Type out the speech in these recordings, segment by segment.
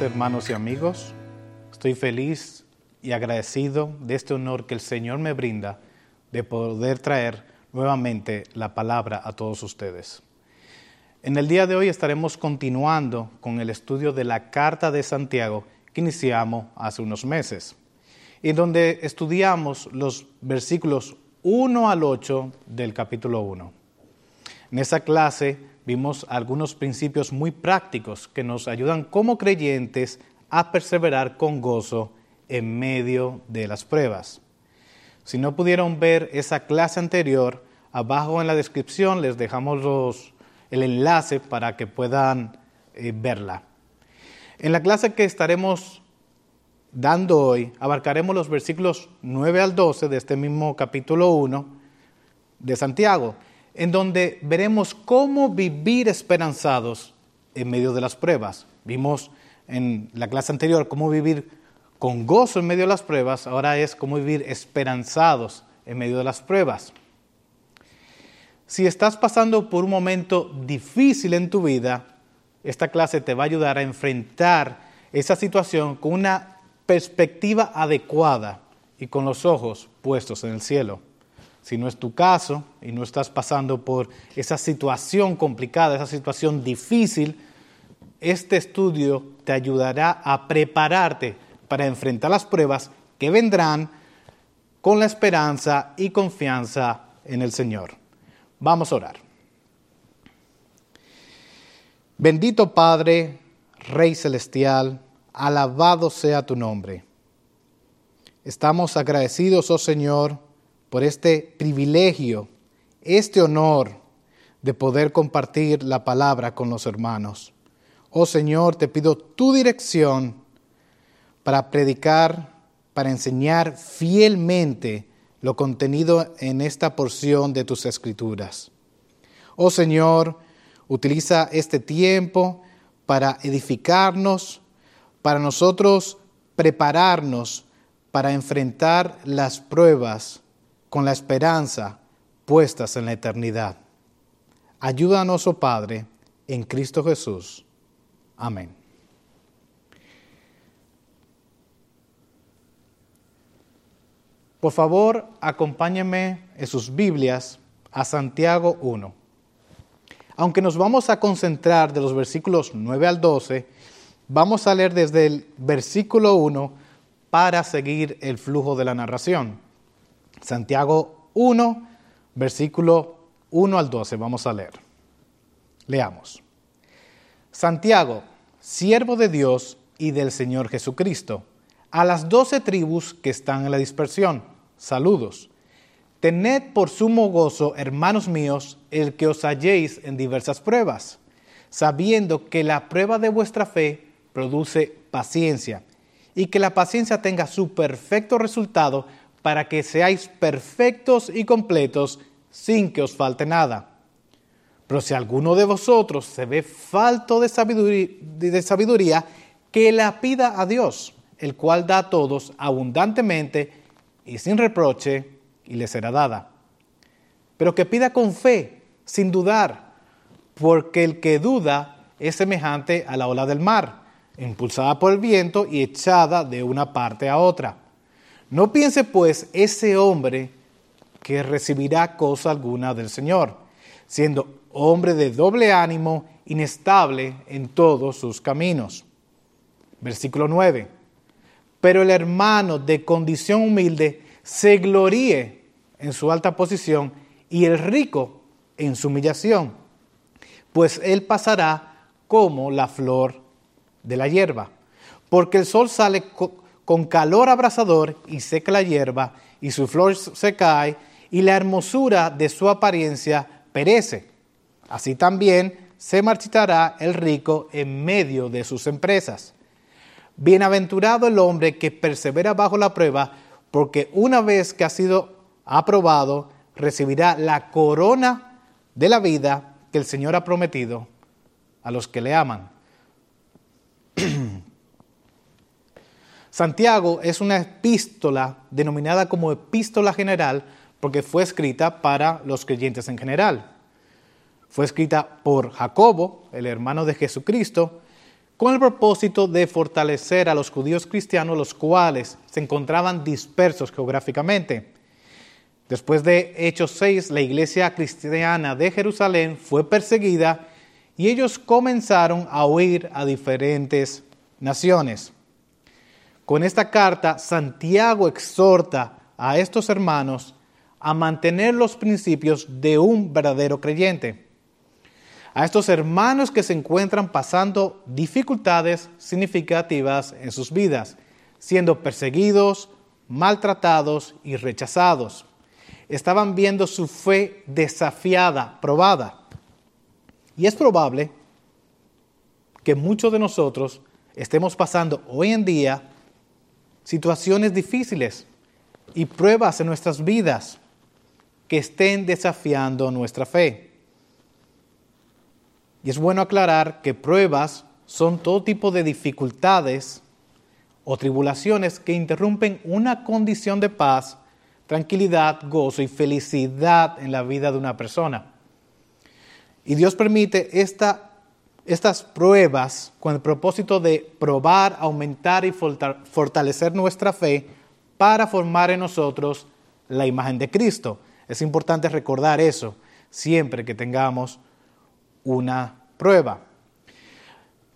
hermanos y amigos. Estoy feliz y agradecido de este honor que el Señor me brinda de poder traer nuevamente la palabra a todos ustedes. En el día de hoy estaremos continuando con el estudio de la Carta de Santiago que iniciamos hace unos meses, y donde estudiamos los versículos 1 al 8 del capítulo 1. En esa clase vimos algunos principios muy prácticos que nos ayudan como creyentes a perseverar con gozo en medio de las pruebas. Si no pudieron ver esa clase anterior, abajo en la descripción les dejamos el enlace para que puedan eh, verla. En la clase que estaremos dando hoy, abarcaremos los versículos 9 al 12 de este mismo capítulo 1 de Santiago en donde veremos cómo vivir esperanzados en medio de las pruebas. Vimos en la clase anterior cómo vivir con gozo en medio de las pruebas, ahora es cómo vivir esperanzados en medio de las pruebas. Si estás pasando por un momento difícil en tu vida, esta clase te va a ayudar a enfrentar esa situación con una perspectiva adecuada y con los ojos puestos en el cielo. Si no es tu caso y no estás pasando por esa situación complicada, esa situación difícil, este estudio te ayudará a prepararte para enfrentar las pruebas que vendrán con la esperanza y confianza en el Señor. Vamos a orar. Bendito Padre, Rey Celestial, alabado sea tu nombre. Estamos agradecidos, oh Señor, por este privilegio, este honor de poder compartir la palabra con los hermanos. Oh Señor, te pido tu dirección para predicar, para enseñar fielmente lo contenido en esta porción de tus escrituras. Oh Señor, utiliza este tiempo para edificarnos, para nosotros prepararnos para enfrentar las pruebas con la esperanza puestas en la eternidad. Ayúdanos, oh Padre, en Cristo Jesús. Amén. Por favor, acompáñenme en sus Biblias a Santiago 1. Aunque nos vamos a concentrar de los versículos 9 al 12, vamos a leer desde el versículo 1 para seguir el flujo de la narración. Santiago 1, versículo 1 al 12. Vamos a leer. Leamos. Santiago, siervo de Dios y del Señor Jesucristo, a las doce tribus que están en la dispersión, saludos. Tened por sumo gozo, hermanos míos, el que os halléis en diversas pruebas, sabiendo que la prueba de vuestra fe produce paciencia, y que la paciencia tenga su perfecto resultado para que seáis perfectos y completos sin que os falte nada. Pero si alguno de vosotros se ve falto de sabiduría, que la pida a Dios, el cual da a todos abundantemente y sin reproche, y le será dada. Pero que pida con fe, sin dudar, porque el que duda es semejante a la ola del mar, impulsada por el viento y echada de una parte a otra. No piense pues ese hombre que recibirá cosa alguna del Señor, siendo hombre de doble ánimo, inestable en todos sus caminos. Versículo 9. Pero el hermano de condición humilde se gloríe en su alta posición y el rico en su humillación, pues él pasará como la flor de la hierba, porque el sol sale con calor abrasador y seca la hierba, y su flor se cae, y la hermosura de su apariencia perece. Así también se marchitará el rico en medio de sus empresas. Bienaventurado el hombre que persevera bajo la prueba, porque una vez que ha sido aprobado, recibirá la corona de la vida que el Señor ha prometido a los que le aman. Santiago es una epístola denominada como epístola general porque fue escrita para los creyentes en general. Fue escrita por Jacobo, el hermano de Jesucristo, con el propósito de fortalecer a los judíos cristianos, los cuales se encontraban dispersos geográficamente. Después de Hechos 6, la iglesia cristiana de Jerusalén fue perseguida y ellos comenzaron a huir a diferentes naciones. Con esta carta, Santiago exhorta a estos hermanos a mantener los principios de un verdadero creyente. A estos hermanos que se encuentran pasando dificultades significativas en sus vidas, siendo perseguidos, maltratados y rechazados. Estaban viendo su fe desafiada, probada. Y es probable que muchos de nosotros estemos pasando hoy en día situaciones difíciles y pruebas en nuestras vidas que estén desafiando nuestra fe. Y es bueno aclarar que pruebas son todo tipo de dificultades o tribulaciones que interrumpen una condición de paz, tranquilidad, gozo y felicidad en la vida de una persona. Y Dios permite estas pruebas con el propósito de probar, aumentar y fortalecer nuestra fe para formar en nosotros la imagen de Cristo. Es importante recordar eso siempre que tengamos una prueba.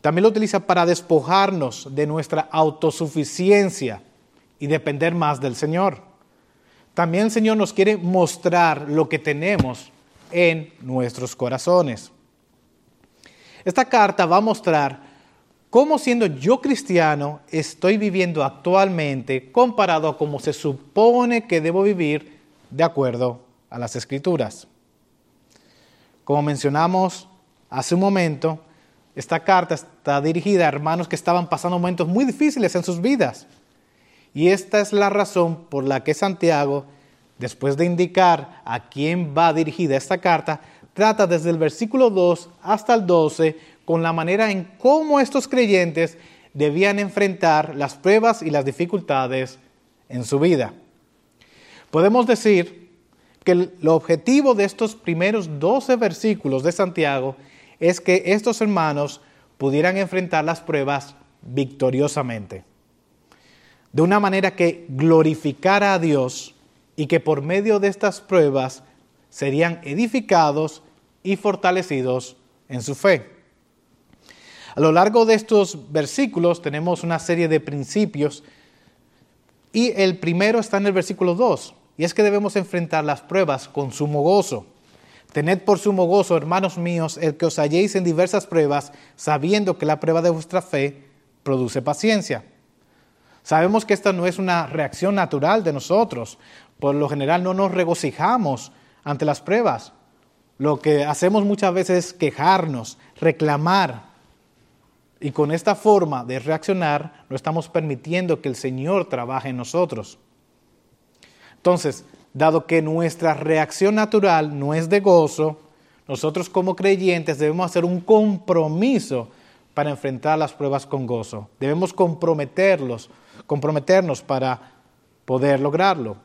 También lo utiliza para despojarnos de nuestra autosuficiencia y depender más del Señor. También el Señor nos quiere mostrar lo que tenemos en nuestros corazones. Esta carta va a mostrar cómo siendo yo cristiano estoy viviendo actualmente comparado a cómo se supone que debo vivir de acuerdo a las escrituras. Como mencionamos hace un momento, esta carta está dirigida a hermanos que estaban pasando momentos muy difíciles en sus vidas. Y esta es la razón por la que Santiago después de indicar a quién va dirigida esta carta, trata desde el versículo 2 hasta el 12 con la manera en cómo estos creyentes debían enfrentar las pruebas y las dificultades en su vida. Podemos decir que el objetivo de estos primeros 12 versículos de Santiago es que estos hermanos pudieran enfrentar las pruebas victoriosamente, de una manera que glorificara a Dios y que por medio de estas pruebas serían edificados y fortalecidos en su fe. A lo largo de estos versículos tenemos una serie de principios y el primero está en el versículo 2 y es que debemos enfrentar las pruebas con sumo gozo. Tened por sumo gozo, hermanos míos, el que os halléis en diversas pruebas, sabiendo que la prueba de vuestra fe produce paciencia. Sabemos que esta no es una reacción natural de nosotros. Por lo general no nos regocijamos ante las pruebas. Lo que hacemos muchas veces es quejarnos, reclamar. Y con esta forma de reaccionar no estamos permitiendo que el Señor trabaje en nosotros. Entonces, dado que nuestra reacción natural no es de gozo, nosotros como creyentes debemos hacer un compromiso para enfrentar las pruebas con gozo. Debemos comprometerlos, comprometernos para poder lograrlo.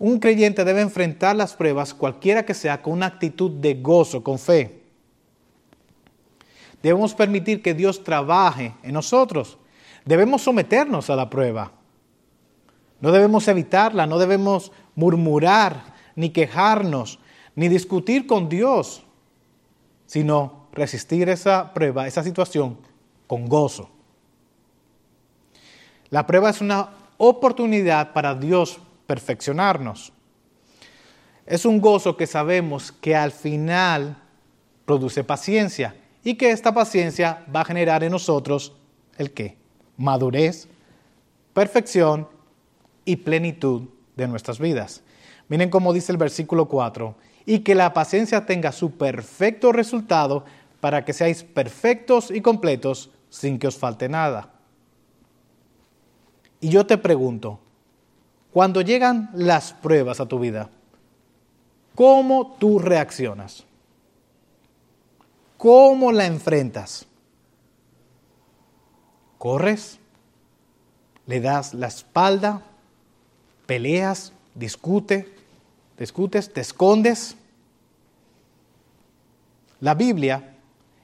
Un creyente debe enfrentar las pruebas, cualquiera que sea, con una actitud de gozo, con fe. Debemos permitir que Dios trabaje en nosotros. Debemos someternos a la prueba. No debemos evitarla, no debemos murmurar, ni quejarnos, ni discutir con Dios, sino resistir esa prueba, esa situación, con gozo. La prueba es una oportunidad para Dios perfeccionarnos. Es un gozo que sabemos que al final produce paciencia y que esta paciencia va a generar en nosotros el qué? Madurez, perfección y plenitud de nuestras vidas. Miren cómo dice el versículo 4, y que la paciencia tenga su perfecto resultado para que seáis perfectos y completos sin que os falte nada. Y yo te pregunto, cuando llegan las pruebas a tu vida, ¿cómo tú reaccionas? ¿Cómo la enfrentas? ¿Corres? ¿Le das la espalda? ¿Peleas? ¿Discute? ¿Discutes? ¿Te escondes? La Biblia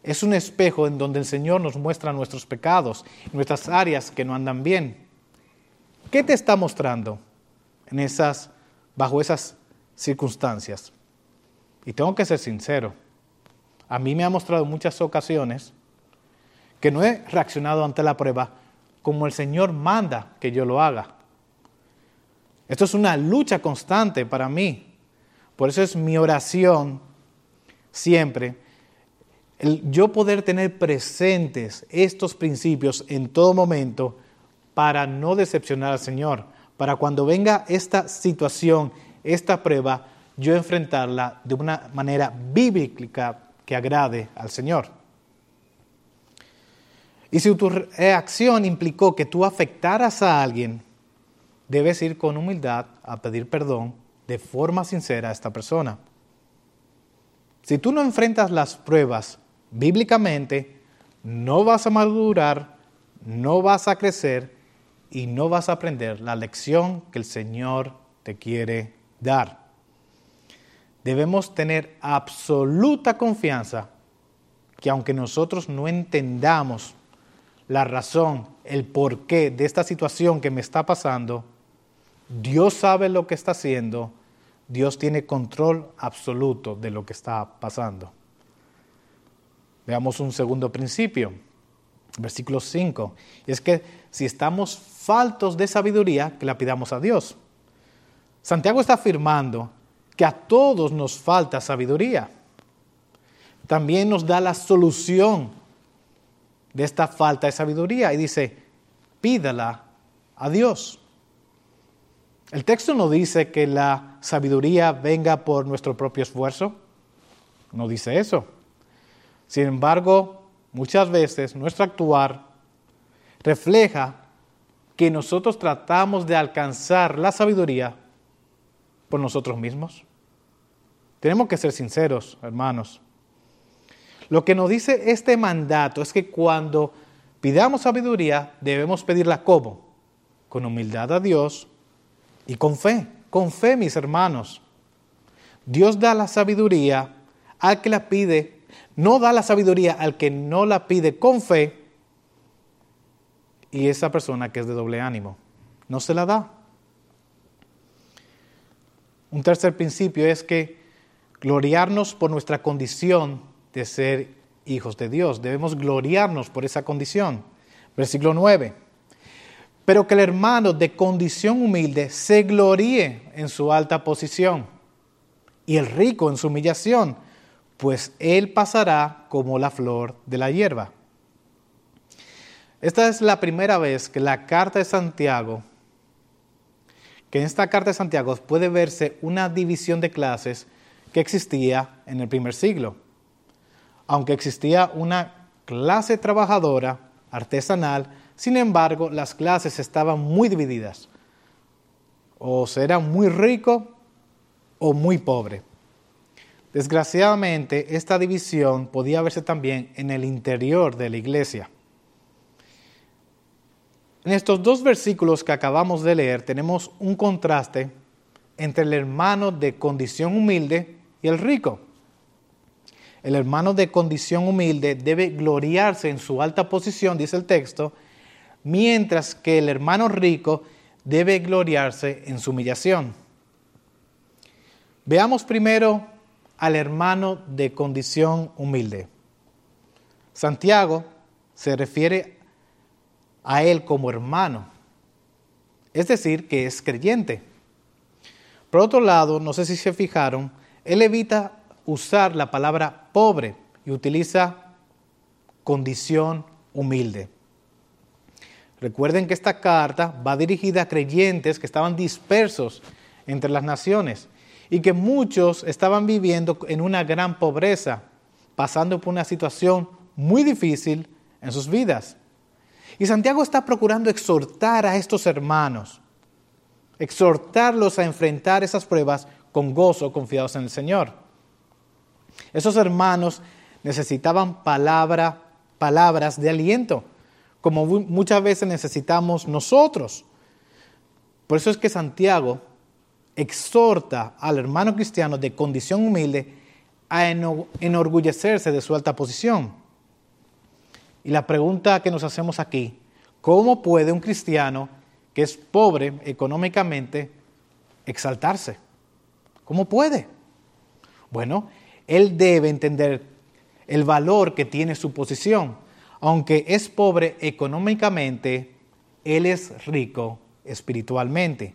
es un espejo en donde el Señor nos muestra nuestros pecados, nuestras áreas que no andan bien. ¿Qué te está mostrando en esas, bajo esas circunstancias? Y tengo que ser sincero, a mí me ha mostrado muchas ocasiones que no he reaccionado ante la prueba como el Señor manda que yo lo haga. Esto es una lucha constante para mí. Por eso es mi oración siempre, yo poder tener presentes estos principios en todo momento para no decepcionar al Señor, para cuando venga esta situación, esta prueba, yo enfrentarla de una manera bíblica que agrade al Señor. Y si tu reacción implicó que tú afectaras a alguien, debes ir con humildad a pedir perdón de forma sincera a esta persona. Si tú no enfrentas las pruebas bíblicamente, no vas a madurar, no vas a crecer y no vas a aprender la lección que el Señor te quiere dar. Debemos tener absoluta confianza que aunque nosotros no entendamos la razón, el porqué de esta situación que me está pasando, Dios sabe lo que está haciendo, Dios tiene control absoluto de lo que está pasando. Veamos un segundo principio, versículo 5. Y es que si estamos faltos de sabiduría, que la pidamos a Dios. Santiago está afirmando que a todos nos falta sabiduría. También nos da la solución de esta falta de sabiduría y dice, pídala a Dios. El texto no dice que la sabiduría venga por nuestro propio esfuerzo. No dice eso. Sin embargo, muchas veces nuestro actuar refleja que nosotros tratamos de alcanzar la sabiduría por nosotros mismos. Tenemos que ser sinceros, hermanos. Lo que nos dice este mandato es que cuando pidamos sabiduría debemos pedirla como? Con humildad a Dios y con fe, con fe, mis hermanos. Dios da la sabiduría al que la pide, no da la sabiduría al que no la pide con fe y esa persona que es de doble ánimo. No se la da. Un tercer principio es que gloriarnos por nuestra condición de ser hijos de Dios. Debemos gloriarnos por esa condición. Versículo 9 pero que el hermano de condición humilde se gloríe en su alta posición y el rico en su humillación, pues él pasará como la flor de la hierba. Esta es la primera vez que la carta de Santiago, que en esta carta de Santiago puede verse una división de clases que existía en el primer siglo. Aunque existía una clase trabajadora, artesanal, sin embargo, las clases estaban muy divididas. O será muy rico o muy pobre. Desgraciadamente, esta división podía verse también en el interior de la iglesia. En estos dos versículos que acabamos de leer tenemos un contraste entre el hermano de condición humilde y el rico. El hermano de condición humilde debe gloriarse en su alta posición, dice el texto, mientras que el hermano rico debe gloriarse en su humillación. Veamos primero al hermano de condición humilde. Santiago se refiere a él como hermano, es decir, que es creyente. Por otro lado, no sé si se fijaron, él evita usar la palabra pobre y utiliza condición humilde. Recuerden que esta carta va dirigida a creyentes que estaban dispersos entre las naciones y que muchos estaban viviendo en una gran pobreza, pasando por una situación muy difícil en sus vidas. Y Santiago está procurando exhortar a estos hermanos, exhortarlos a enfrentar esas pruebas con gozo, confiados en el Señor. Esos hermanos necesitaban palabra, palabras de aliento como muchas veces necesitamos nosotros. Por eso es que Santiago exhorta al hermano cristiano de condición humilde a enorgullecerse de su alta posición. Y la pregunta que nos hacemos aquí, ¿cómo puede un cristiano que es pobre económicamente exaltarse? ¿Cómo puede? Bueno, él debe entender el valor que tiene su posición. Aunque es pobre económicamente, él es rico espiritualmente.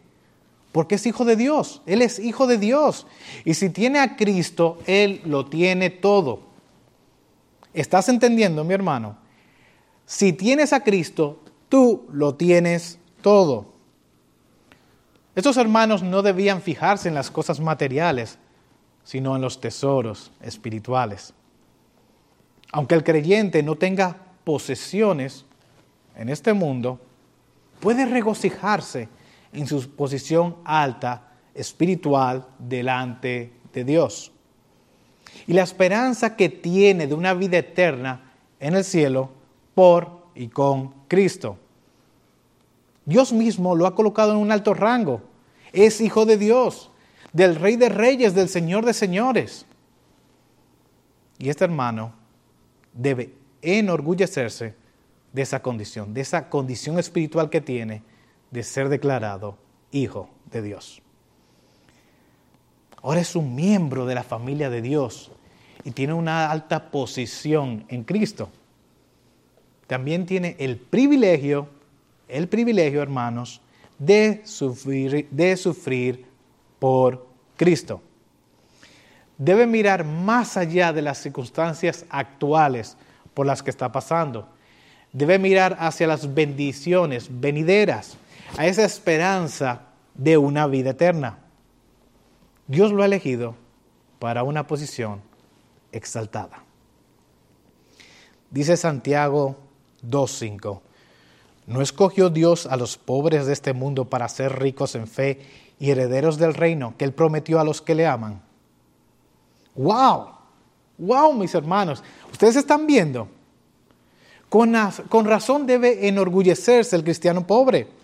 Porque es hijo de Dios. Él es hijo de Dios. Y si tiene a Cristo, Él lo tiene todo. ¿Estás entendiendo, mi hermano? Si tienes a Cristo, tú lo tienes todo. Estos hermanos no debían fijarse en las cosas materiales, sino en los tesoros espirituales. Aunque el creyente no tenga posesiones en este mundo, puede regocijarse en su posición alta espiritual delante de Dios. Y la esperanza que tiene de una vida eterna en el cielo por y con Cristo. Dios mismo lo ha colocado en un alto rango. Es hijo de Dios, del Rey de Reyes, del Señor de Señores. Y este hermano debe enorgullecerse de esa condición, de esa condición espiritual que tiene de ser declarado hijo de Dios. Ahora es un miembro de la familia de Dios y tiene una alta posición en Cristo. También tiene el privilegio, el privilegio, hermanos, de sufrir, de sufrir por Cristo. Debe mirar más allá de las circunstancias actuales por las que está pasando. Debe mirar hacia las bendiciones venideras, a esa esperanza de una vida eterna. Dios lo ha elegido para una posición exaltada. Dice Santiago 2.5, ¿no escogió Dios a los pobres de este mundo para ser ricos en fe y herederos del reino que Él prometió a los que le aman? ¡Wow! ¡Wow, mis hermanos! ¿Ustedes están viendo? Con, con razón debe enorgullecerse el cristiano pobre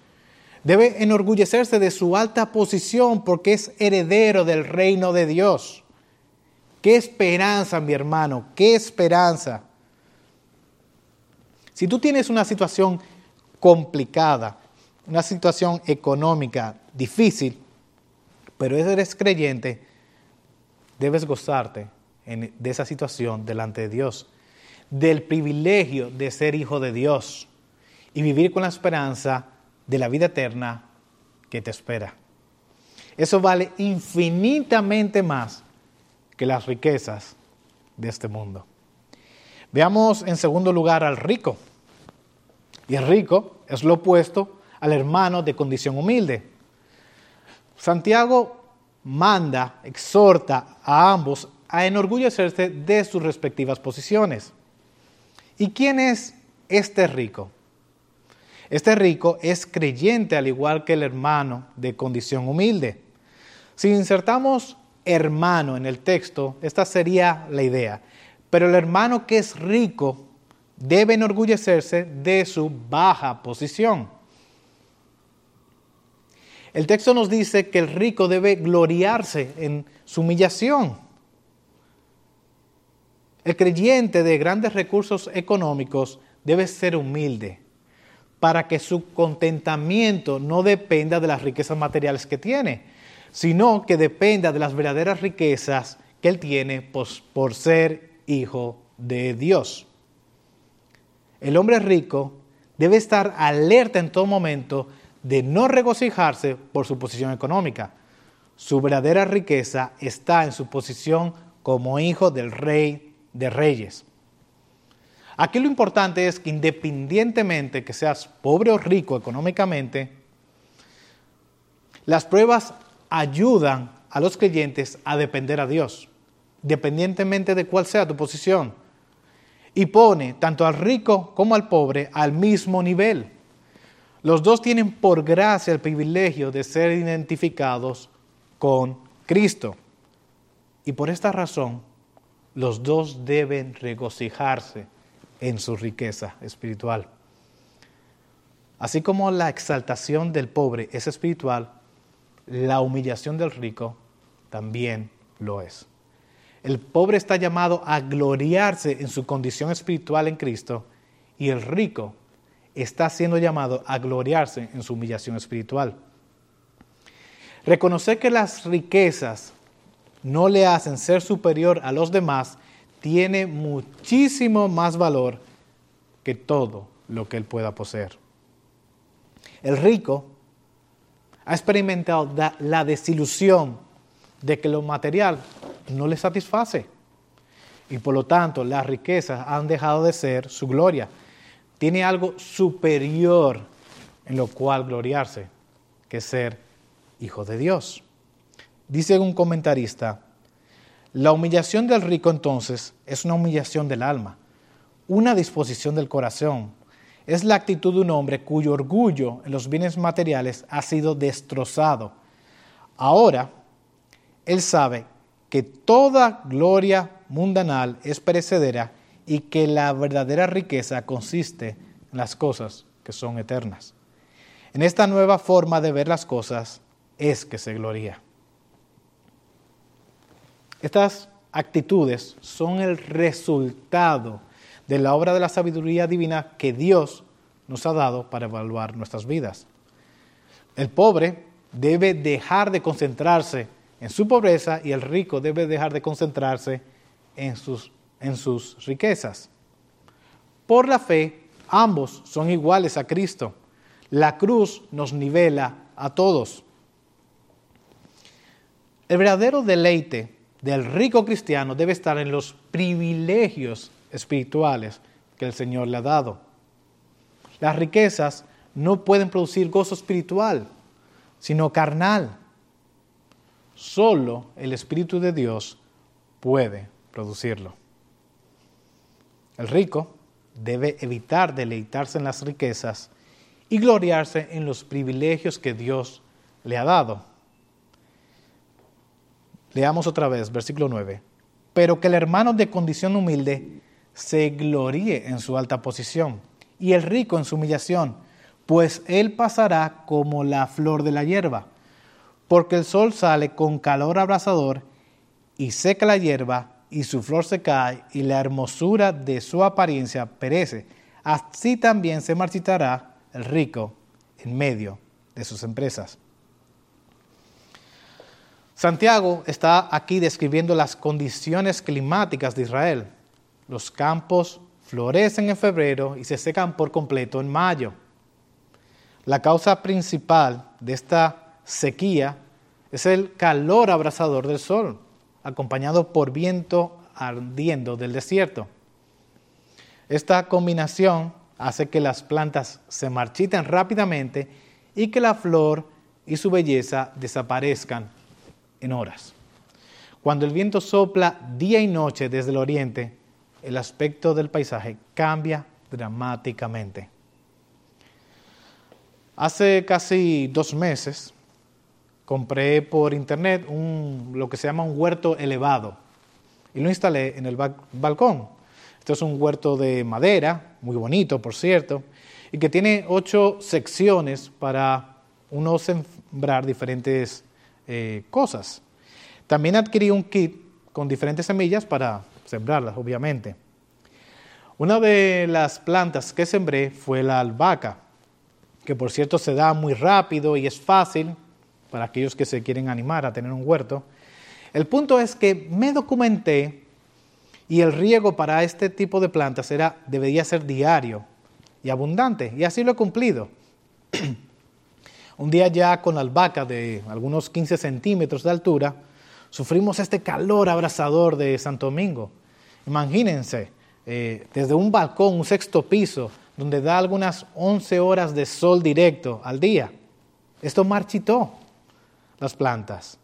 Debe enorgullecerse de su alta posición porque es heredero del reino de Dios. Qué esperanza, mi hermano, qué esperanza. Si tú tienes una situación complicada, una situación económica difícil, pero eres creyente, debes gozarte de esa situación delante de Dios, del privilegio de ser hijo de Dios y vivir con la esperanza de la vida eterna que te espera. Eso vale infinitamente más que las riquezas de este mundo. Veamos en segundo lugar al rico. Y el rico es lo opuesto al hermano de condición humilde. Santiago manda, exhorta a ambos a enorgullecerse de sus respectivas posiciones. ¿Y quién es este rico? Este rico es creyente al igual que el hermano de condición humilde. Si insertamos hermano en el texto, esta sería la idea. Pero el hermano que es rico debe enorgullecerse de su baja posición. El texto nos dice que el rico debe gloriarse en su humillación. El creyente de grandes recursos económicos debe ser humilde para que su contentamiento no dependa de las riquezas materiales que tiene, sino que dependa de las verdaderas riquezas que él tiene por, ser hijo de Dios. El hombre rico debe estar alerta en todo momento de no regocijarse por su posición económica. Su verdadera riqueza está en su posición como hijo del rey de reyes. Aquí lo importante es que independientemente que seas pobre o rico económicamente, las pruebas ayudan a los creyentes a depender a Dios, independientemente de cuál sea tu posición. Y pone tanto al rico como al pobre al mismo nivel. Los dos tienen por gracia el privilegio de ser identificados con Cristo. Y por esta razón, los dos deben regocijarse en su riqueza espiritual. Así como la exaltación del pobre es espiritual, la humillación del rico también lo es. El pobre está llamado a gloriarse en su condición espiritual en Cristo y el rico está siendo llamado a gloriarse en su humillación espiritual. Reconocer que las riquezas no le hacen ser superior a los demás tiene muchísimo más valor que todo lo que él pueda poseer. El rico ha experimentado la desilusión de que lo material no le satisface y por lo tanto las riquezas han dejado de ser su gloria. Tiene algo superior en lo cual gloriarse, que ser hijo de Dios. Dice un comentarista, la humillación del rico entonces es una humillación del alma, una disposición del corazón. Es la actitud de un hombre cuyo orgullo en los bienes materiales ha sido destrozado. Ahora, él sabe que toda gloria mundanal es perecedera y que la verdadera riqueza consiste en las cosas que son eternas. En esta nueva forma de ver las cosas es que se gloria. Estas actitudes son el resultado de la obra de la sabiduría divina que Dios nos ha dado para evaluar nuestras vidas. El pobre debe dejar de concentrarse en su pobreza y el rico debe dejar de concentrarse en sus, en sus riquezas. Por la fe, ambos son iguales a Cristo. La cruz nos nivela a todos. El verdadero deleite del rico cristiano debe estar en los privilegios espirituales que el Señor le ha dado. Las riquezas no pueden producir gozo espiritual, sino carnal. Solo el Espíritu de Dios puede producirlo. El rico debe evitar deleitarse en las riquezas y gloriarse en los privilegios que Dios le ha dado. Leamos otra vez, versículo 9. Pero que el hermano de condición humilde se gloríe en su alta posición y el rico en su humillación, pues él pasará como la flor de la hierba, porque el sol sale con calor abrasador y seca la hierba y su flor se cae y la hermosura de su apariencia perece. Así también se marchitará el rico en medio de sus empresas. Santiago está aquí describiendo las condiciones climáticas de Israel. Los campos florecen en febrero y se secan por completo en mayo. La causa principal de esta sequía es el calor abrasador del sol acompañado por viento ardiendo del desierto. Esta combinación hace que las plantas se marchiten rápidamente y que la flor y su belleza desaparezcan en horas. Cuando el viento sopla día y noche desde el oriente, el aspecto del paisaje cambia dramáticamente. Hace casi dos meses compré por internet un, lo que se llama un huerto elevado y lo instalé en el balcón. Este es un huerto de madera, muy bonito por cierto, y que tiene ocho secciones para uno sembrar diferentes eh, cosas. También adquirí un kit con diferentes semillas para sembrarlas, obviamente. Una de las plantas que sembré fue la albahaca, que por cierto se da muy rápido y es fácil, para aquellos que se quieren animar a tener un huerto. El punto es que me documenté y el riego para este tipo de plantas era, debería ser diario y abundante, y así lo he cumplido. un día ya con albahaca de algunos 15 centímetros de altura, sufrimos este calor abrasador de Santo Domingo. Imagínense, eh, desde un balcón, un sexto piso, donde da algunas 11 horas de sol directo al día. Esto marchitó las plantas.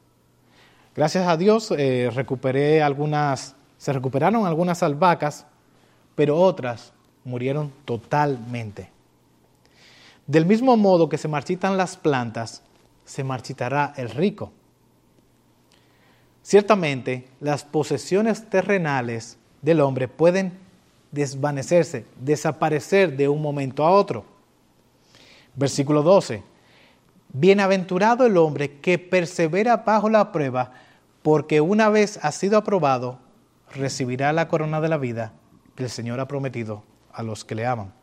Gracias a Dios eh, recuperé algunas, se recuperaron algunas albahacas, pero otras murieron totalmente. Del mismo modo que se marchitan las plantas, se marchitará el rico. Ciertamente, las posesiones terrenales del hombre pueden desvanecerse, desaparecer de un momento a otro. Versículo 12. Bienaventurado el hombre que persevera bajo la prueba, porque una vez ha sido aprobado, recibirá la corona de la vida que el Señor ha prometido a los que le aman.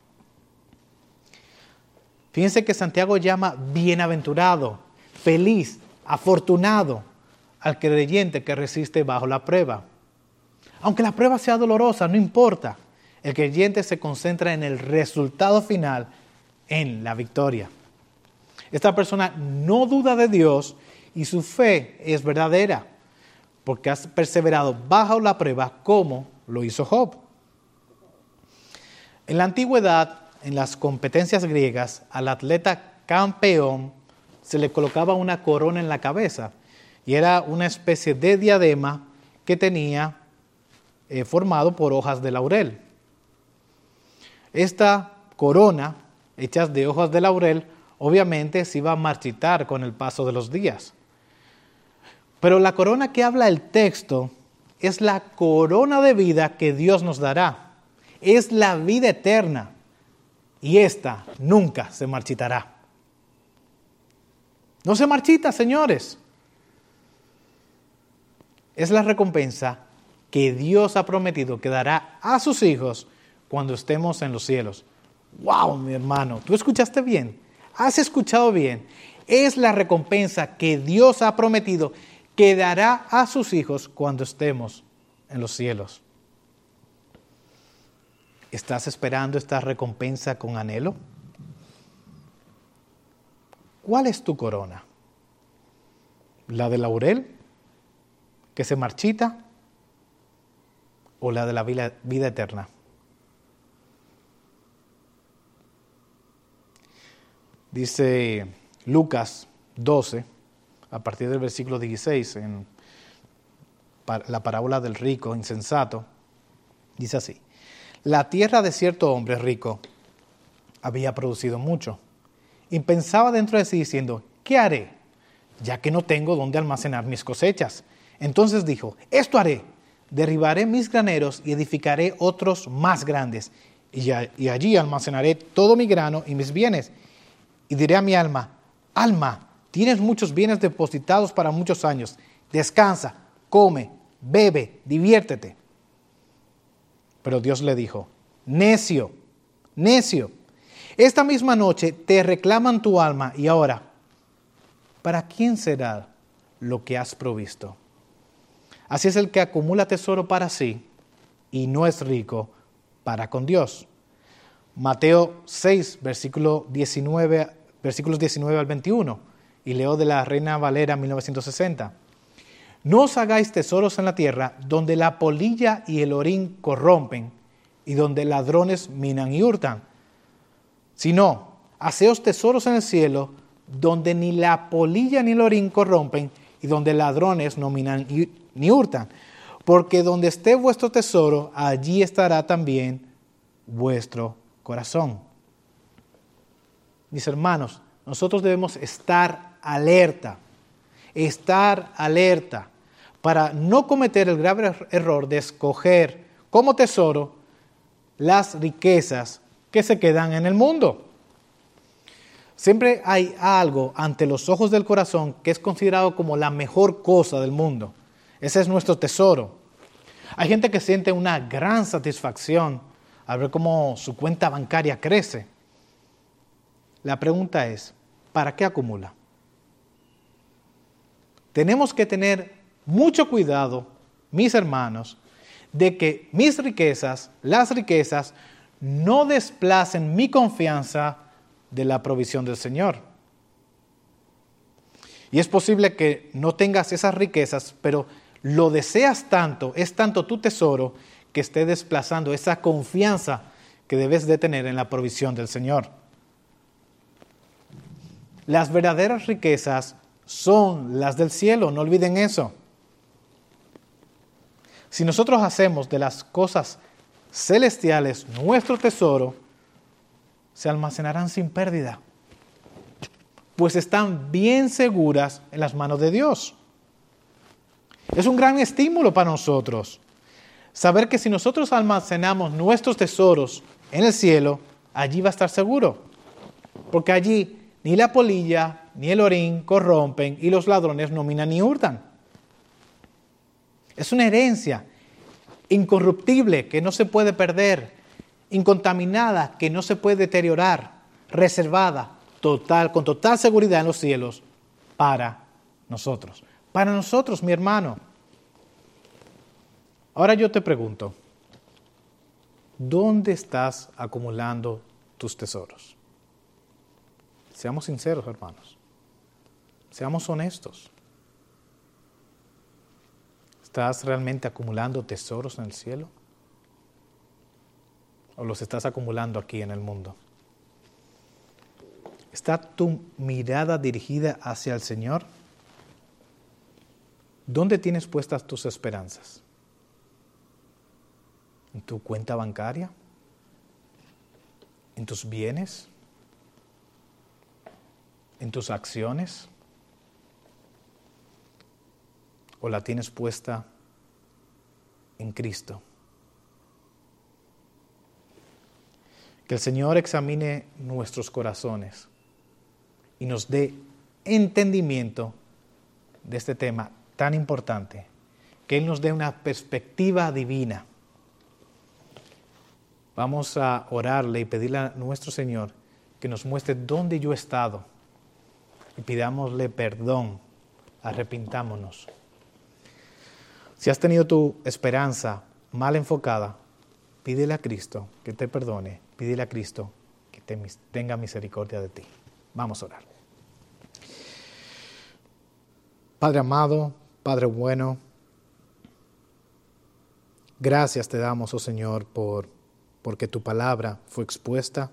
Fíjense que Santiago llama bienaventurado, feliz, afortunado al creyente que resiste bajo la prueba. Aunque la prueba sea dolorosa, no importa. El creyente se concentra en el resultado final, en la victoria. Esta persona no duda de Dios y su fe es verdadera, porque ha perseverado bajo la prueba como lo hizo Job. En la antigüedad, en las competencias griegas, al atleta campeón se le colocaba una corona en la cabeza y era una especie de diadema que tenía eh, formado por hojas de laurel. Esta corona, hecha de hojas de laurel, obviamente se iba a marchitar con el paso de los días. Pero la corona que habla el texto es la corona de vida que Dios nos dará. Es la vida eterna. Y esta nunca se marchitará. No se marchita, señores. Es la recompensa que Dios ha prometido que dará a sus hijos cuando estemos en los cielos. ¡Wow, mi hermano! ¿Tú escuchaste bien? ¿Has escuchado bien? Es la recompensa que Dios ha prometido que dará a sus hijos cuando estemos en los cielos. ¿Estás esperando esta recompensa con anhelo? ¿Cuál es tu corona? ¿La de laurel que se marchita o la de la vida, eterna? Dice Lucas 12, a partir del versículo 16, en la parábola del rico insensato, dice así, la tierra de cierto hombre rico había producido mucho, y pensaba dentro de sí diciendo, ¿qué haré? Ya que no tengo dónde almacenar mis cosechas. Entonces dijo, esto haré, derribaré mis graneros y edificaré otros más grandes, y, allí almacenaré todo mi grano y mis bienes. Y diré a mi alma, alma, tienes muchos bienes depositados para muchos años, descansa, come, bebe, diviértete. Pero Dios le dijo, necio, necio, esta misma noche te reclaman tu alma y ahora, ¿para quién será lo que has provisto? Así es el que acumula tesoro para sí y no es rico para con Dios. Mateo 6, versículo 19, versículos 19 al 21, y leo de la Reina Valera 1960. No os hagáis tesoros en la tierra donde la polilla y el orín corrompen y donde ladrones minan y hurtan, sino haceos tesoros en el cielo donde ni la polilla ni el orín corrompen y donde ladrones no minan ni hurtan. Porque donde esté vuestro tesoro, allí estará también vuestro corazón. Mis hermanos, nosotros debemos estar alerta, estar alerta para no cometer el grave er-, error de escoger como tesoro las riquezas que se quedan en el mundo. Siempre hay algo ante los ojos del corazón que es considerado como la mejor cosa del mundo. Ese es nuestro tesoro. Hay gente que siente una gran satisfacción al ver cómo su cuenta bancaria crece. La pregunta es, ¿para qué acumula? Tenemos que tener mucho cuidado, mis hermanos, de que mis riquezas, las riquezas, no desplacen mi confianza de la provisión del Señor. Y es posible que no tengas esas riquezas, pero lo deseas tanto, es tanto tu tesoro, que esté desplazando esa confianza que debes de tener en la provisión del Señor. Las verdaderas riquezas son las del cielo, no olviden eso. Si nosotros hacemos de las cosas celestiales nuestro tesoro, se almacenarán sin pérdida, pues están bien seguras en las manos de Dios. Es un gran estímulo para nosotros saber que si nosotros almacenamos nuestros tesoros en el cielo, allí va a estar seguro, porque allí ni la polilla ni el orín corrompen y los ladrones no minan ni hurtan. Es una herencia incorruptible que no se puede perder, incontaminada que no se puede deteriorar, reservada total, con total seguridad en los cielos para nosotros. Para nosotros, mi hermano. Ahora yo te pregunto, ¿dónde estás acumulando tus tesoros? Seamos sinceros, hermanos. Seamos honestos. ¿Estás realmente acumulando tesoros en el cielo? ¿O los estás acumulando aquí en el mundo? ¿Está tu mirada dirigida hacia el Señor? ¿Dónde tienes puestas tus esperanzas? ¿En tu cuenta bancaria? ¿En tus bienes? ¿En tus acciones? ¿O la tienes puesta en Cristo? Que el Señor examine nuestros corazones y nos dé entendimiento de este tema tan importante, que Él nos dé una perspectiva divina. Vamos a orarle y pedirle a nuestro Señor que nos muestre dónde yo he estado y pidámosle perdón, arrepintámonos. Si has tenido tu esperanza mal enfocada, pídele a Cristo que te perdone, pídele a Cristo que tenga misericordia de ti. Vamos a orar. Padre amado, Padre bueno, gracias te damos, oh Señor, por porque tu palabra fue expuesta.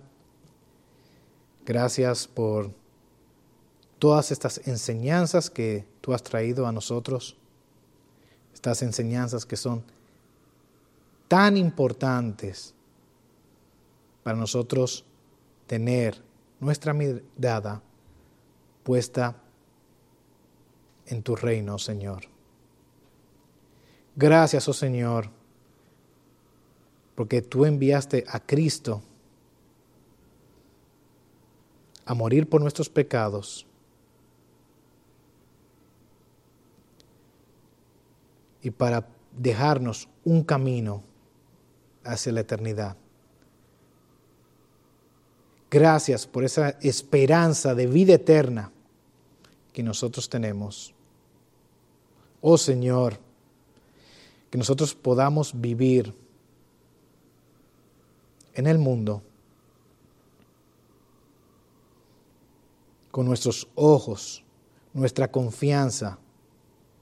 Gracias por todas estas enseñanzas que tú has traído a nosotros. Estas enseñanzas que son tan importantes para nosotros tener nuestra mirada puesta en tu reino, Señor. Gracias, oh Señor, porque tú enviaste a Cristo a morir por nuestros pecados. Y para dejarnos un camino hacia la eternidad. Gracias por esa esperanza de vida eterna que nosotros tenemos. Oh Señor, que nosotros podamos vivir en el mundo con nuestros ojos, nuestra confianza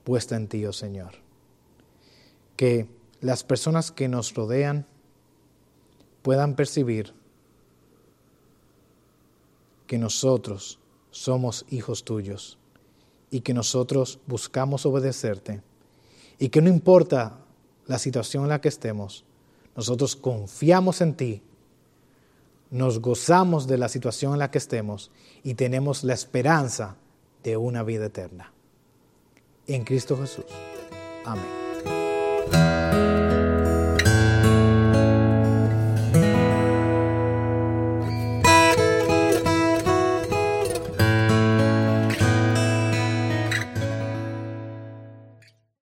puesta en ti, oh Señor. Que las personas que nos rodean puedan percibir que nosotros somos hijos tuyos y que nosotros buscamos obedecerte y que no importa la situación en la que estemos, nosotros confiamos en ti, nos gozamos de la situación en la que estemos y tenemos la esperanza de una vida eterna. En Cristo Jesús. Amén.